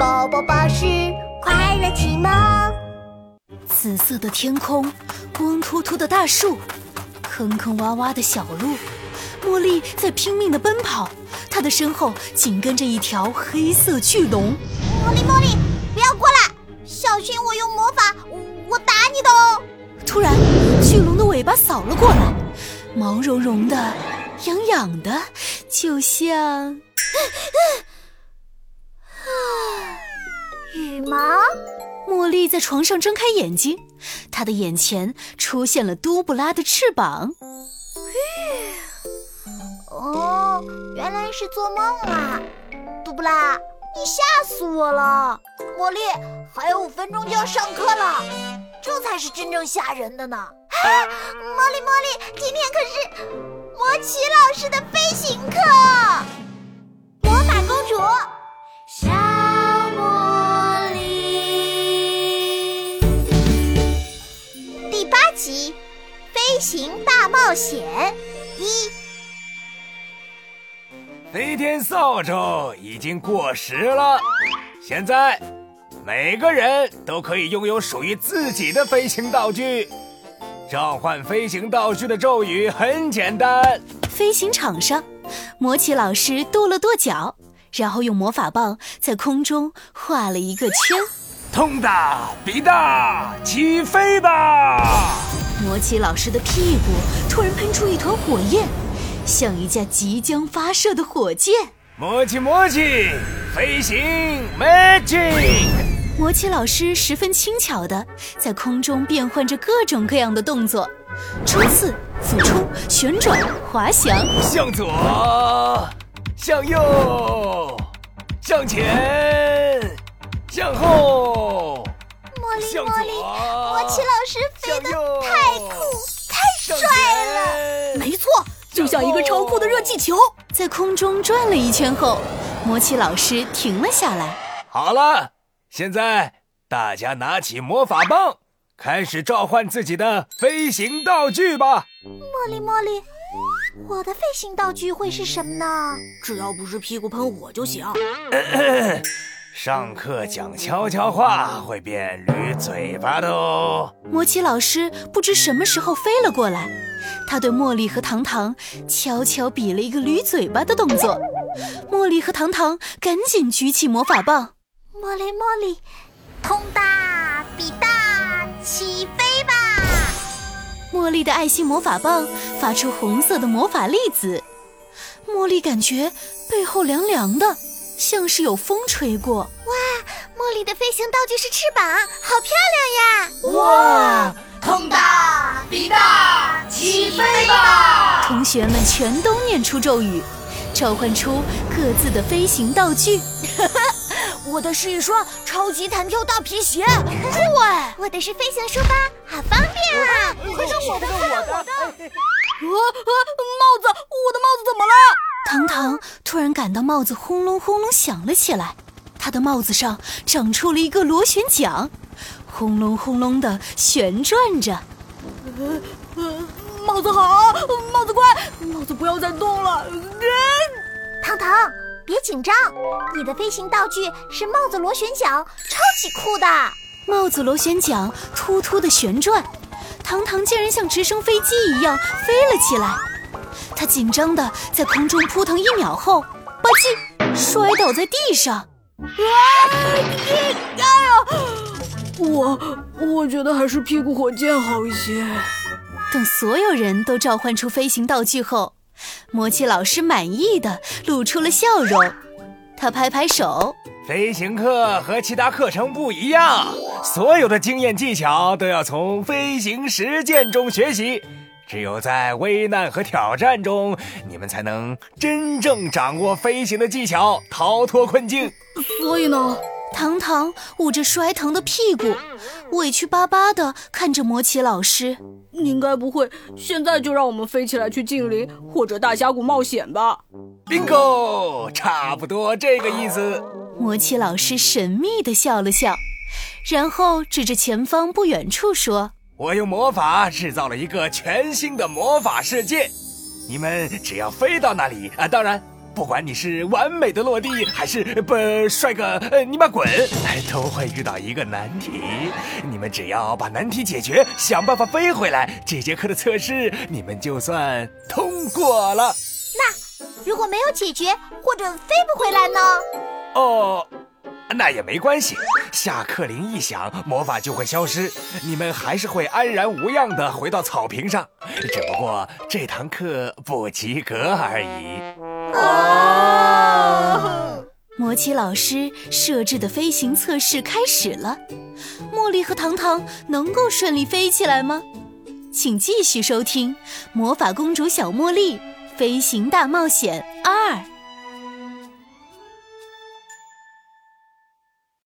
宝宝巴士快乐启蒙。紫色的天空，光秃秃的大树，坑坑洼洼的小路。茉莉在拼命的奔跑，她的身后紧跟着一条黑色巨龙。茉莉，茉莉，不要过来，小心我用魔法，我打你的哦！突然，巨龙的尾巴扫了过来，毛茸茸的，痒痒的，就像…… 啊羽毛。茉莉在床上睁开眼睛，她的眼前出现了杜布拉的翅膀。哦，原来是做梦啊！杜布拉，你吓死我了！茉莉，还有五分钟就要上课了，这才是真正吓人的呢！啊，茉莉，茉莉，今天可是魔奇老师的飞行课，第八集，飞行大冒险一。飞天扫帚已经过时了，现在每个人都可以拥有属于自己的飞行道具。召唤飞行道具的咒语很简单：飞行场上，魔奇老师跺了跺脚，然后用魔法棒在空中画了一个圈。通达比达，起飞吧！魔奇老师的屁股突然喷出一团火焰。像一架即将发射的火箭，魔奇魔奇，飞行 magic。魔奇老师十分轻巧的在空中变换着各种各样的动作，冲刺、俯冲、旋转、滑翔，向左，向右，向前，魔奇老师飞得太酷、太帅了，没错。就像一个超酷的热气球，在空中转了一圈后，魔奇老师停了下来。好了，现在大家拿起魔法棒，开始召唤自己的飞行道具吧。茉莉，茉莉，我的飞行道具会是什么呢？只要不是屁股喷火就行。上课讲悄悄话会变驴嘴巴的哦。魔奇老师不知什么时候飞了过来，他对茉莉和糖糖悄悄比了一个驴嘴巴的动作。茉莉和糖糖赶紧举起魔法棒。茉莉，茉莉，通大比大，起飞吧！茉莉的爱心魔法棒发出红色的魔法粒子，茉莉感觉背后凉凉的。像是有风吹过。哇，茉莉的飞行道具是翅膀，好漂亮呀！哇，通大比大，起飞吧！同学们全都念出咒语，召唤出各自的飞行道具。我的是一双超级弹跳大皮鞋，酷哎！我的是飞行书包，好方便啊！快看我的，快看我的！啊啊！帽子，我的帽子怎么了？糖糖突然感到帽子轰隆轰隆响了起来，他的帽子上长出了一个螺旋桨，轰隆轰隆的旋转着。呃呃，帽子好，帽子乖，帽子不要再动了。糖糖，别紧张，你的飞行道具是帽子螺旋桨，超级酷的。帽子螺旋桨突突的旋转，糖糖竟然像直升飞机一样飞了起来。他紧张的在空中扑腾一秒后，吧唧摔倒在地上。啊！哎呀！我我觉得还是屁股火箭好一些。等所有人都召唤出飞行道具后，魔奇老师满意的露出了笑容。他拍拍手：“飞行课和其他课程不一样，所有的经验技巧都要从飞行实践中学习。”只有在危难和挑战中，你们才能真正掌握飞行的技巧，逃脱困境。所以呢，糖糖捂着摔疼的屁股，委屈巴巴地看着魔奇老师。您该不会现在就让我们飞起来去精灵或者大峡谷冒险吧？Bingo，差不多这个意思。魔奇老师神秘地笑了笑，然后指着前方不远处说。我用魔法制造了一个全新的魔法世界，你们只要飞到那里啊，当然不管你是完美的落地，还是不帅个呃你妈滚，都会遇到一个难题。你们只要把难题解决，想办法飞回来，这节课的测试你们就算通过了。那如果没有解决或者飞不回来呢？哦。那也没关系，下课铃一响，魔法就会消失，你们还是会安然无恙的回到草坪上，只不过这堂课不及格而已。哦，魔奇老师设置的飞行测试开始了，茉莉和糖糖能够顺利飞起来吗？请继续收听《魔法公主小茉莉飞行大冒险二》。